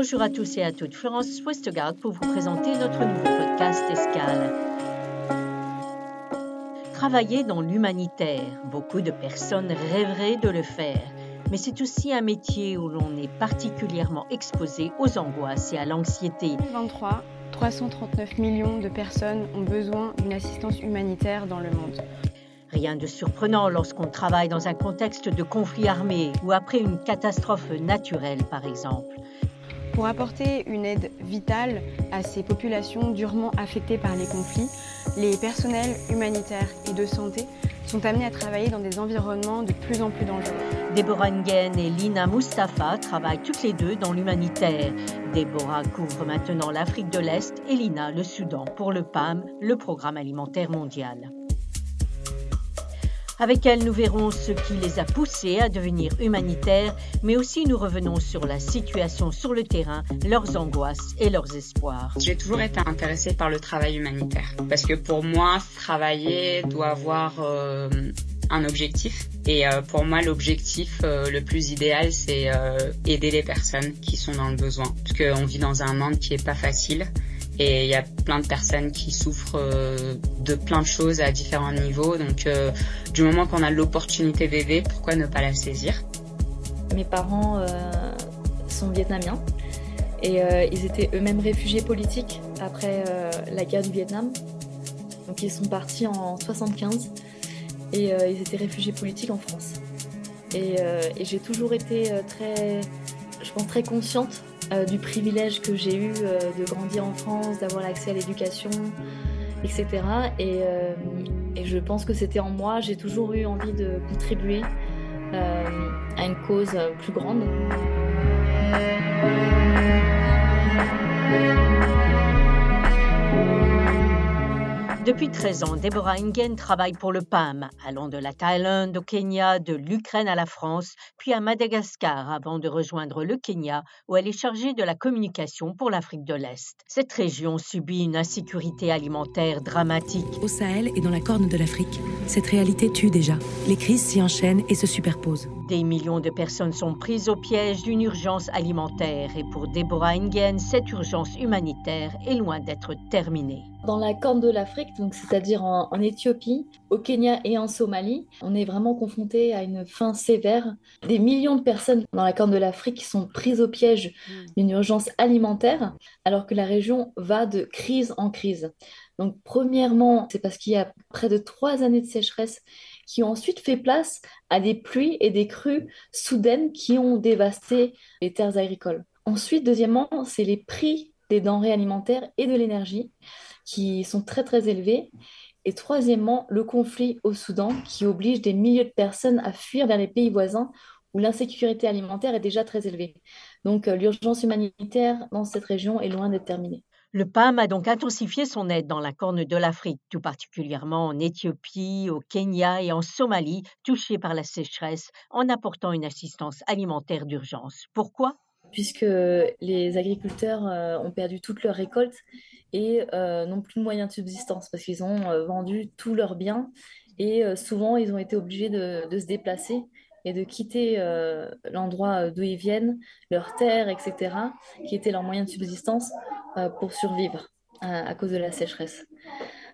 Bonjour à tous et à toutes, Florence Westgard pour vous présenter notre nouveau podcast Escale. Travailler dans l'humanitaire, beaucoup de personnes rêveraient de le faire, mais c'est aussi un métier où l'on est particulièrement exposé aux angoisses et à l'anxiété. 2023, 339 millions de personnes ont besoin d'une assistance humanitaire dans le monde. Rien de surprenant lorsqu'on travaille dans un contexte de conflit armé ou après une catastrophe naturelle, par exemple. Pour apporter une aide vitale à ces populations durement affectées par les conflits, les personnels humanitaires et de santé sont amenés à travailler dans des environnements de plus en plus dangereux. Déborah Nguyen et Lina Mustafa travaillent toutes les deux dans l'humanitaire. Déborah couvre maintenant l'Afrique de l'Est et Lina le Soudan pour le PAM, le Programme alimentaire mondial. Avec elle, nous verrons ce qui les a poussés à devenir humanitaires, mais aussi nous revenons sur la situation sur le terrain, leurs angoisses et leurs espoirs. J'ai toujours été intéressée par le travail humanitaire, parce que pour moi, travailler doit avoir euh, un objectif. Et euh, pour moi, l'objectif euh, le plus idéal, c'est aider les personnes qui sont dans le besoin, parce qu'on vit dans un monde qui est pas facile. Et il y a plein de personnes qui souffrent euh, de plein de choses à différents niveaux. Donc euh, du moment qu'on a l'opportunité d'aider, pourquoi ne pas la saisir? Mes parents euh, sont vietnamiens et ils étaient eux-mêmes réfugiés politiques après la guerre du Vietnam. Donc ils sont partis en 75 et ils étaient réfugiés politiques en France. Et, et j'ai toujours été très, je pense, très consciente euh, du privilège que j'ai eu euh, de grandir en France, d'avoir l'accès à l'éducation, etc. Euh, et, je pense que c'était en moi, j'ai toujours eu envie de contribuer à une cause plus grande. Depuis 13 ans, Deborah Ingen travaille pour le PAM, allant de la Thaïlande au Kenya, de l'Ukraine à la France, puis à Madagascar avant de rejoindre le Kenya, où elle est chargée de la communication pour l'Afrique de l'Est. Cette région subit une insécurité alimentaire dramatique. Au Sahel et dans la Corne de l'Afrique, cette réalité tue déjà. Les crises s'y enchaînent et se superposent. Des millions de personnes sont prises au piège d'une urgence alimentaire et pour Deborah Ingen, cette urgence humanitaire est loin d'être terminée. Dans la Corne de l'Afrique, donc c'est-à-dire en, Éthiopie, au Kenya et en Somalie, on est vraiment confronté à une faim sévère. Des millions de personnes dans la Corne de l'Afrique sont prises au piège mmh. d'une urgence alimentaire, alors que la région va de crise en crise. Donc premièrement, c'est parce qu'il y a près de trois années de sécheresse qui ont ensuite fait place à des pluies et des crues soudaines qui ont dévasté les terres agricoles. Ensuite, deuxièmement, c'est les prix des denrées alimentaires et de l'énergie qui sont très très élevés. Et troisièmement, le conflit au Soudan qui oblige des milliers de personnes à fuir vers les pays voisins où l'insécurité alimentaire est déjà très élevée. Donc euh, l'urgence humanitaire dans cette région est loin d'être terminée. Le PAM a donc intensifié son aide dans la Corne de l'Afrique, tout particulièrement en Éthiopie, au Kenya et en Somalie, touchés par la sécheresse, en apportant une assistance alimentaire d'urgence. Pourquoi? Puisque les agriculteurs euh, ont perdu toute leur récolte et euh, n'ont plus de moyens de subsistance parce qu'ils ont euh, vendu tous leurs biens et souvent ils ont été obligés de, se déplacer et de quitter l'endroit d'où ils viennent, leur terre, etc., qui était leur moyen de subsistance pour survivre à, cause de la sécheresse.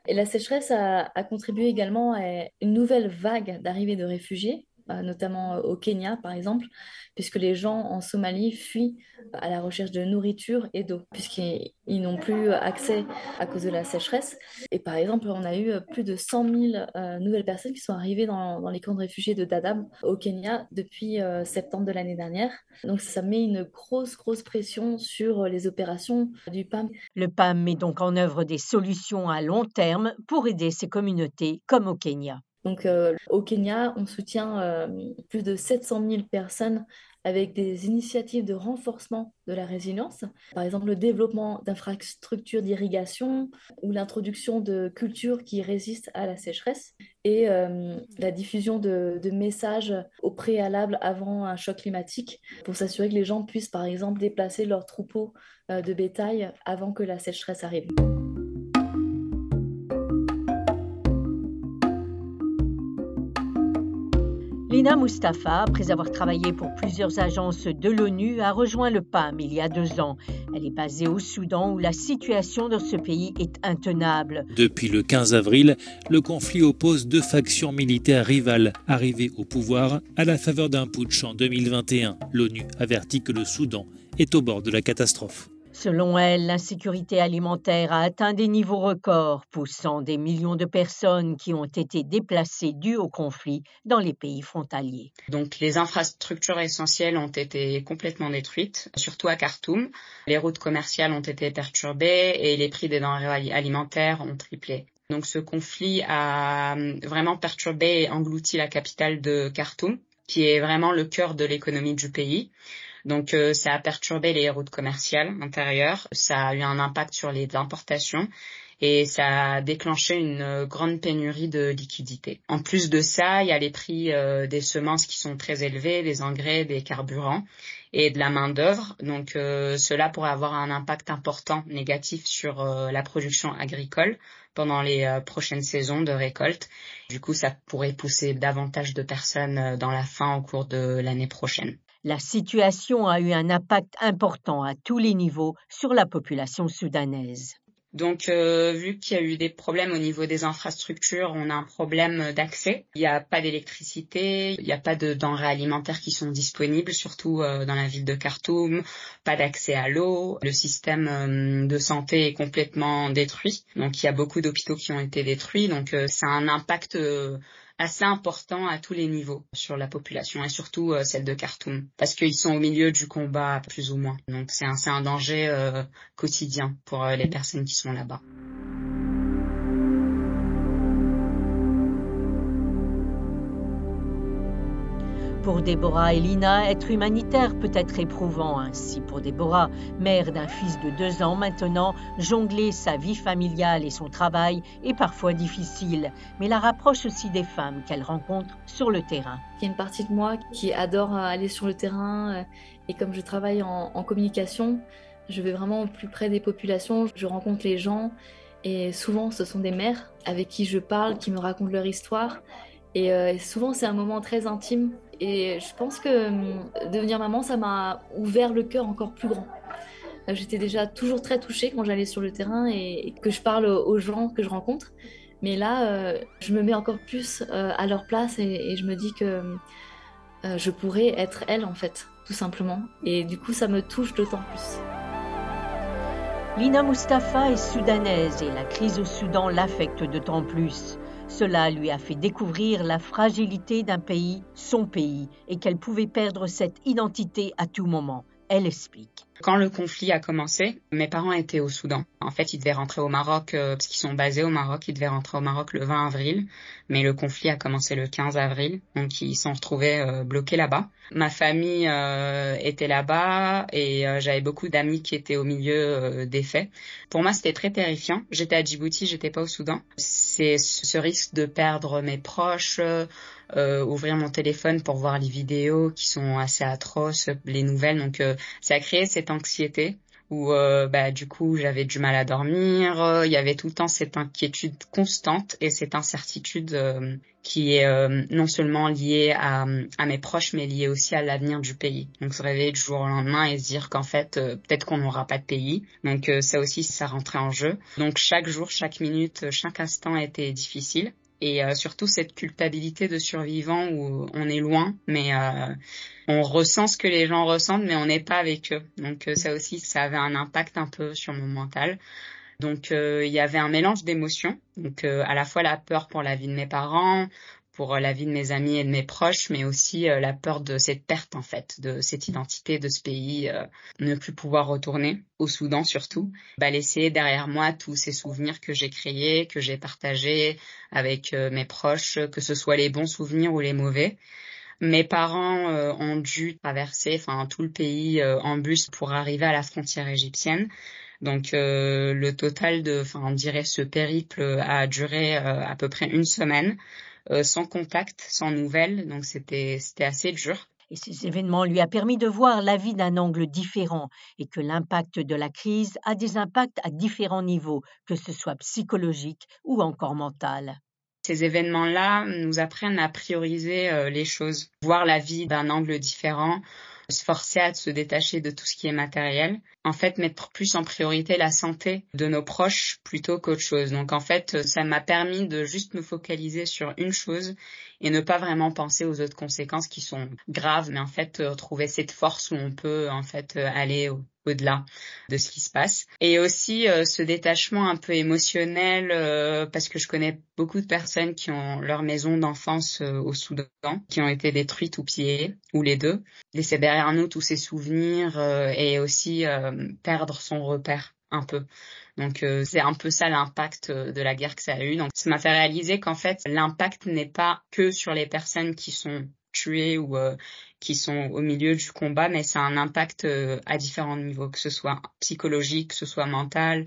Et la sécheresse a, a contribué également à une nouvelle vague d'arrivée de réfugiés notamment euh, au Kenya par exemple, puisque les gens en Somalie fuient à la recherche de nourriture et d'eau, puisqu'ils n'ont plus accès à cause de la sécheresse. Et par exemple, on a eu plus de 100 000 euh, nouvelles personnes qui sont arrivées dans, les camps de réfugiés de Dadaab au Kenya depuis septembre de l'année dernière. Donc ça met une grosse, grosse pression sur les opérations du PAM. Le PAM met donc en œuvre des solutions à long terme pour aider ces communautés comme au Kenya. Donc euh, au Kenya, on soutient euh, plus de 700 000 personnes avec des initiatives de renforcement de la résilience, par exemple le développement d'infrastructures d'irrigation ou l'introduction de cultures qui résistent à la sécheresse et euh, la diffusion de, de, messages au préalable avant un choc climatique pour s'assurer que les gens puissent par exemple déplacer leurs troupeaux de bétail avant que la sécheresse arrive. Lina Mustafa, après avoir travaillé pour plusieurs agences de l'ONU, a rejoint le PAM il y a deux ans. Elle est basée au Soudan où la situation dans ce pays est intenable. Depuis le 15 avril, le conflit oppose deux factions militaires rivales arrivées au pouvoir à la faveur d'un putsch en 2021. L'ONU avertit que le Soudan est au bord de la catastrophe. Selon elle, l'insécurité alimentaire a atteint des niveaux records, poussant des millions de personnes qui ont été déplacées dues au conflit dans les pays frontaliers. Donc les infrastructures essentielles ont été complètement détruites, surtout à Khartoum. Les routes commerciales ont été perturbées et les prix des denrées alimentaires ont triplé. Donc ce conflit a vraiment perturbé et englouti la capitale de Khartoum, qui est vraiment le cœur de l'économie du pays. Donc euh, ça a perturbé les routes commerciales intérieures, ça a eu un impact sur les importations et ça a déclenché une euh, grande pénurie de liquidités. En plus de ça, il y a les prix euh, des semences qui sont très élevés, des engrais, des carburants et de la main-d'œuvre. Donc cela pourrait avoir un impact important négatif sur la production agricole pendant les prochaines saisons de récolte. Du coup, ça pourrait pousser davantage de personnes dans la faim au cours de l'année prochaine. La situation a eu un impact important à tous les niveaux sur la population soudanaise. Donc, euh, vu qu'il y a eu des problèmes au niveau des infrastructures, on a un problème d'accès. Il n'y a pas d'électricité, il n'y a pas de denrées alimentaires qui sont disponibles, surtout euh, dans la ville de Khartoum, pas d'accès à l'eau. Le système euh, de santé est complètement détruit. Donc, il y a beaucoup d'hôpitaux qui ont été détruits. Donc, a un impact assez important à tous les niveaux sur la population et surtout euh, celle de Khartoum parce qu'ils sont au milieu du combat plus ou moins. Donc c'est un, un danger euh, quotidien pour euh, les personnes qui sont là-bas. Pour Déborah et Lina, être humanitaire peut être éprouvant. Ainsi pour Déborah, mère d'un fils de deux ans maintenant, jongler sa vie familiale et son travail est parfois difficile, mais la rapproche aussi des femmes qu'elle rencontre sur le terrain. Il y a une partie de moi qui adore aller sur le terrain euh, et comme je travaille en, en communication, je vais vraiment au plus près des populations, je rencontre les gens et souvent ce sont des mères avec qui je parle, qui me racontent leur histoire. Et euh, souvent, c'est un moment très intime et je pense que hum, devenir maman, ça m'a ouvert le cœur encore plus grand. Euh, j'étais déjà toujours très touchée quand j'allais sur le terrain et que je parle aux gens que je rencontre. Mais là, euh, je me mets encore plus à leur place et, je me dis que je pourrais être elle, en fait, tout simplement. Et du coup, ça me touche d'autant plus. Lina Mustafa est soudanaise et la crise au Soudan l'affecte d'autant plus. Cela lui a fait découvrir la fragilité d'un pays, son pays, et qu'elle pouvait perdre cette identité à tout moment. Elle explique. Quand le conflit a commencé, mes parents étaient au Soudan. En fait, ils devaient rentrer au Maroc, euh, parce qu'ils sont basés au Maroc, ils devaient rentrer au Maroc le 20 avril, mais le conflit a commencé le 15 avril, donc ils sont retrouvés euh, bloqués là-bas. Ma famille euh, était là-bas et j'avais beaucoup d'amis qui étaient au milieu des faits. Pour moi, c'était très terrifiant. J'étais à Djibouti, j'étais pas au Soudan. C'est ce risque de perdre mes proches, euh, ouvrir mon téléphone pour voir les vidéos qui sont assez atroces, les nouvelles. Donc euh, ça a créé cette anxiété où euh, bah, du coup j'avais du mal à dormir. Il y avait tout le temps cette inquiétude constante et cette incertitude qui est non seulement liée à, à, mes proches mais liée aussi à l'avenir du pays. Donc se réveiller du jour au lendemain et se dire qu'en fait peut-être qu'on n'aura pas de pays. Donc ça aussi ça rentrait en jeu. Donc chaque jour, chaque minute, chaque instant était difficile et euh, surtout cette culpabilité de survivant où on est loin, mais euh, on ressent ce que les gens ressentent, mais on n'est pas avec eux. Donc euh, ça aussi, ça avait un impact un peu sur mon mental. Donc il y avait un mélange d'émotions, donc à la fois la peur pour la vie de mes parents, pour la vie de mes amis et de mes proches, mais aussi la peur de cette perte en fait, de cette identité de ce pays, ne plus pouvoir retourner au Soudan surtout, bah, laisser derrière moi tous ces souvenirs que j'ai créés, que j'ai partagés avec mes proches, que ce soit les bons souvenirs ou les mauvais. Mes parents ont dû traverser enfin tout le pays en bus pour arriver à la frontière égyptienne. Donc le total de, enfin on dirait ce périple a duré à peu près une semaine. Euh, sans contact, sans nouvelles. Donc c'était c'était assez dur. Et ces événements lui a permis de voir la vie d'un angle différent et que l'impact de la crise a des impacts à différents niveaux, que ce soit psychologique ou encore mental. Ces événements-là nous apprennent à prioriser les choses, voir la vie d'un angle différent, se forcer à se détacher de tout ce qui est matériel. En fait, mettre plus en priorité la santé de nos proches plutôt qu'autre chose. Donc en fait, ça m'a permis de juste me focaliser sur une chose et ne pas vraiment penser aux autres conséquences qui sont graves, mais en fait trouver cette force où on peut en fait aller au-delà de ce qui se passe. Et aussi euh, ce détachement un peu émotionnel, euh, parce que je connais beaucoup de personnes qui ont leur maison d'enfance euh, au Soudan, qui ont été détruites ou pillées, ou les deux. Laisser derrière nous tous ces souvenirs et aussi perdre son repère un peu. Donc c'est un peu ça l'impact de la guerre que ça a eu. Donc ça m'a fait réaliser qu'en fait l'impact n'est pas que sur les personnes qui sont tuées ou qui sont au milieu du combat, mais ça a un impact euh, à différents niveaux, que ce soit psychologique, que ce soit mental,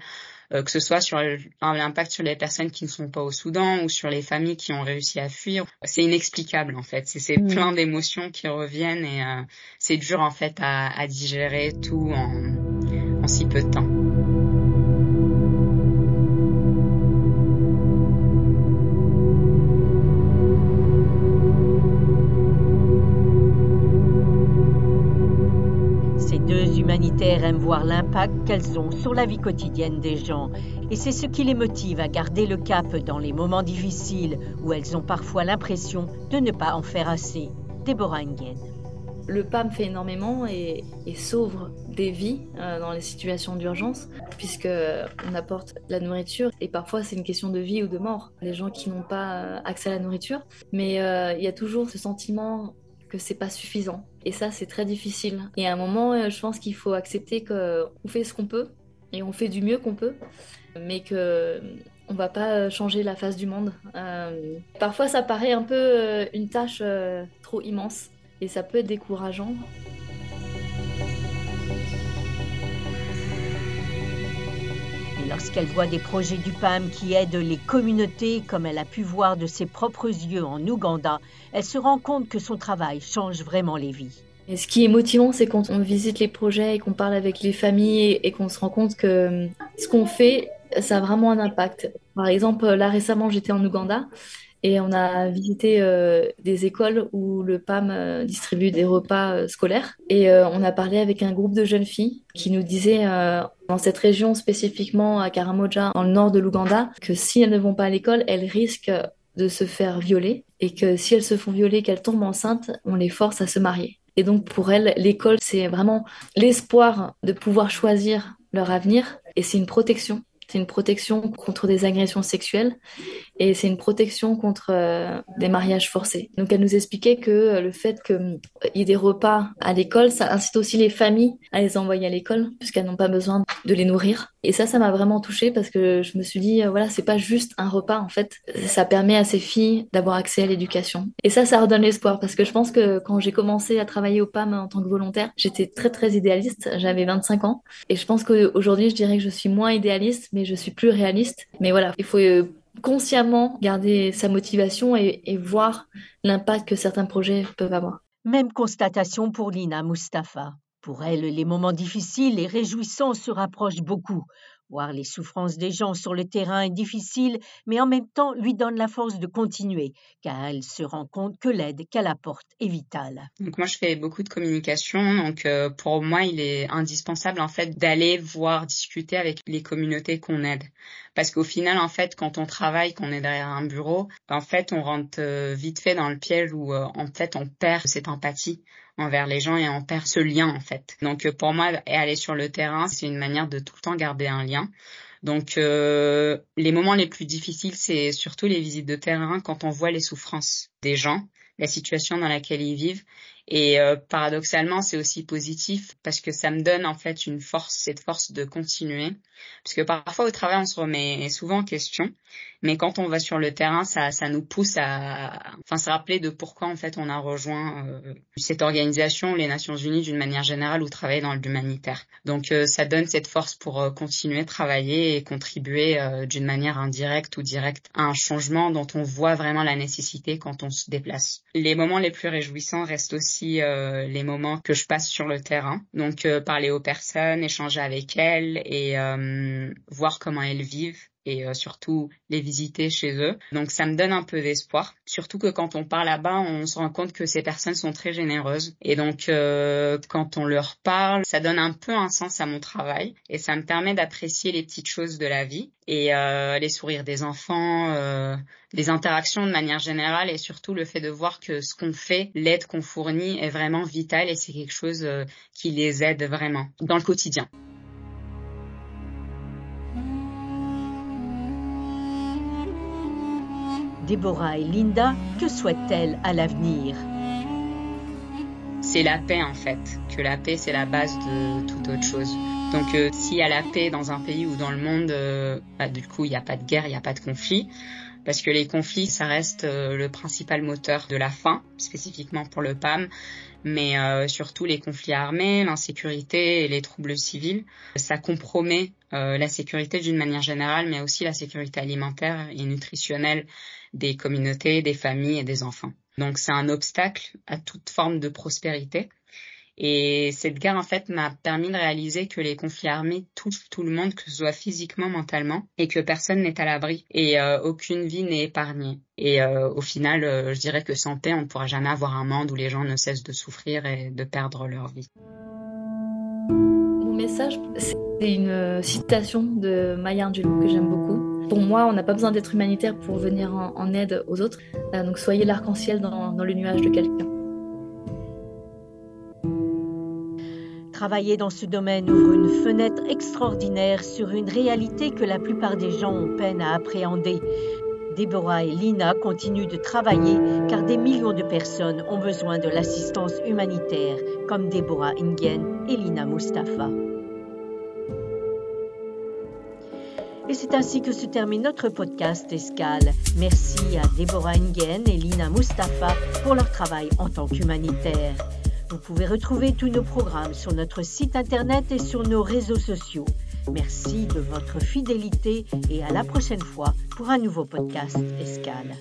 euh, que ce soit sur l'impact sur les personnes qui ne sont pas au Soudan ou sur les familles qui ont réussi à fuir. C'est inexplicable en fait. C'est mmh. plein d'émotions qui reviennent et euh, c'est dur en fait à, à digérer tout en, en si peu de temps. Aiment voir l'impact qu'elles ont sur la vie quotidienne des gens. Et c'est ce qui les motive à garder le cap dans les moments difficiles où elles ont parfois l'impression de ne pas en faire assez. Déborah Engen. Le PAM fait énormément et, sauve des vies euh, dans les situations d'urgence, puisque on apporte la nourriture et parfois c'est une question de vie ou de mort. Les gens qui n'ont pas euh, accès à la nourriture, mais euh, il y a toujours ce sentiment que c'est pas suffisant. Et ça, c'est très difficile. Et à un moment, euh, je pense qu'il faut accepter qu'on fait ce qu'on peut et on fait du mieux qu'on peut, mais que on va pas changer la face du monde. Euh, parfois, ça paraît un peu euh, une tâche trop immense et ça peut être décourageant. Lorsqu'elle voit des projets du PAM qui aident les communautés, comme elle a pu voir de ses propres yeux en Ouganda, elle se rend compte que son travail change vraiment les vies. Et ce qui est motivant, c'est quand on visite les projets et qu'on parle avec les familles et qu'on se rend compte que ce qu'on fait, ça a vraiment un impact. Par exemple, là récemment, j'étais en Ouganda et on a visité euh, des écoles où le PAM euh, distribue des repas euh, scolaires. Et on a parlé avec un groupe de jeunes filles qui nous disaient, dans cette région spécifiquement à Karamoja, dans le nord de l'Ouganda, que si elles ne vont pas à l'école, elles risquent de se faire violer et que si elles se font violer, qu'elles tombent enceintes, on les force à se marier. Et donc pour elles, l'école, c'est vraiment l'espoir de pouvoir choisir leur avenir et c'est une protection. C'est une protection contre des agressions sexuelles et c'est une protection contre euh, des mariages forcés. Donc elle nous expliquait que euh, le fait qu'il euh, y ait des repas à l'école, ça incite aussi les familles à les envoyer à l'école puisqu'elles n'ont pas besoin de les nourrir. Et ça, ça m'a vraiment touchée parce que je me suis dit, voilà, c'est pas juste un repas en fait, ça permet à ces filles d'avoir accès à l'éducation. Et ça, ça redonne l'espoir parce que je pense que quand j'ai commencé à travailler au PAM en tant que volontaire, j'étais très très idéaliste, j'avais 25 ans et je pense qu'aujourd'hui, je dirais que je suis moins idéaliste, mais je suis plus réaliste. Mais voilà, il faut consciemment garder sa motivation et, voir l'impact que certains projets peuvent avoir. Même constatation pour Lina Mustafa. Pour elle, les moments difficiles et réjouissants se rapprochent beaucoup. Voir les souffrances des gens sur le terrain est difficile, mais en même temps lui donne la force de continuer, car elle se rend compte que l'aide qu'elle apporte est vitale. Donc moi je fais beaucoup de communication, donc euh, pour moi il est indispensable en fait d'aller voir discuter avec les communautés qu'on aide, parce qu'au final en fait quand on travaille, qu'on est derrière un bureau, en fait on rentre euh, vite fait dans le piège où euh, en fait on perd cette empathie envers les gens et on perd ce lien en fait. Donc pour moi, aller sur le terrain, c'est une manière de tout le temps garder un lien. Donc euh, les moments les plus difficiles, c'est surtout les visites de terrain quand on voit les souffrances des gens, la situation dans laquelle ils vivent et euh, paradoxalement, c'est aussi positif parce que ça me donne en fait une force, cette force de continuer. Parce que parfois au travail, on se remet souvent en question, mais quand on va sur le terrain, ça, ça nous pousse à, enfin, se rappeler de pourquoi en fait on a rejoint euh, cette organisation, les Nations Unies d'une manière générale, ou travailler dans l'humanitaire. Donc euh, ça donne cette force pour continuer, travailler et contribuer d'une manière indirecte ou directe à un changement dont on voit vraiment la nécessité quand on se déplace. Les moments les plus réjouissants restent aussi euh, les moments que je passe sur le terrain. Donc euh, parler aux personnes, échanger avec elles et euh, voir comment elles vivent et euh, surtout les visiter chez eux. Donc ça me donne un peu d'espoir. Surtout que quand on part là-bas, on se rend compte que ces personnes sont très généreuses. Et donc euh, quand on leur parle, ça donne un peu un sens à mon travail et ça me permet d'apprécier les petites choses de la vie et euh, les sourires des enfants, euh, les interactions de manière générale et surtout le fait de voir que ce qu'on fait, l'aide qu'on fournit est vraiment vitale et c'est quelque chose euh, qui les aide vraiment dans le quotidien. Déborah et Linda, que souhaitent-elles à l'avenir? C'est la paix en fait, que la paix c'est la base de toute autre chose. Donc euh, s'il y a la paix dans un pays ou dans le monde, euh, bah, du coup il n'y a pas de guerre, il n'y a pas de conflit, parce que les conflits ça reste euh, le principal moteur de la faim, spécifiquement pour le PAM, mais surtout les conflits armés, l'insécurité et les troubles civils. Ça compromet la sécurité d'une manière générale, mais aussi la sécurité alimentaire et nutritionnelle des communautés, des familles et des enfants. Donc c'est un obstacle à toute forme de prospérité. Et cette guerre, en fait, m'a permis de réaliser que les conflits armés touchent tout le monde, que ce soit physiquement, mentalement, et que personne n'est à l'abri et euh, aucune vie n'est épargnée. Et euh, au final, euh, je dirais que sans paix, on ne pourra jamais avoir un monde où les gens ne cessent de souffrir et de perdre leur vie. Mon message, c'est une citation de Maya Angelou que j'aime beaucoup. Pour moi, on n'a pas besoin d'être humanitaire pour venir en, aide aux autres. donc soyez l'arc-en-ciel dans, dans le nuage de quelqu'un. Travailler dans ce domaine ouvre une fenêtre extraordinaire sur une réalité que la plupart des gens ont peine à appréhender. Déborah et Lina continuent de travailler car des millions de personnes ont besoin de l'assistance humanitaire, comme Déborah Ingen et Lina Mustafa. Et c'est ainsi que se termine notre podcast Escale. Merci à Déborah Ingen et Lina Mustafa pour leur travail en tant qu'humanitaire. Vous pouvez retrouver tous nos programmes sur notre site internet et sur nos réseaux sociaux. Merci de votre fidélité et à la prochaine fois pour un nouveau podcast Escale.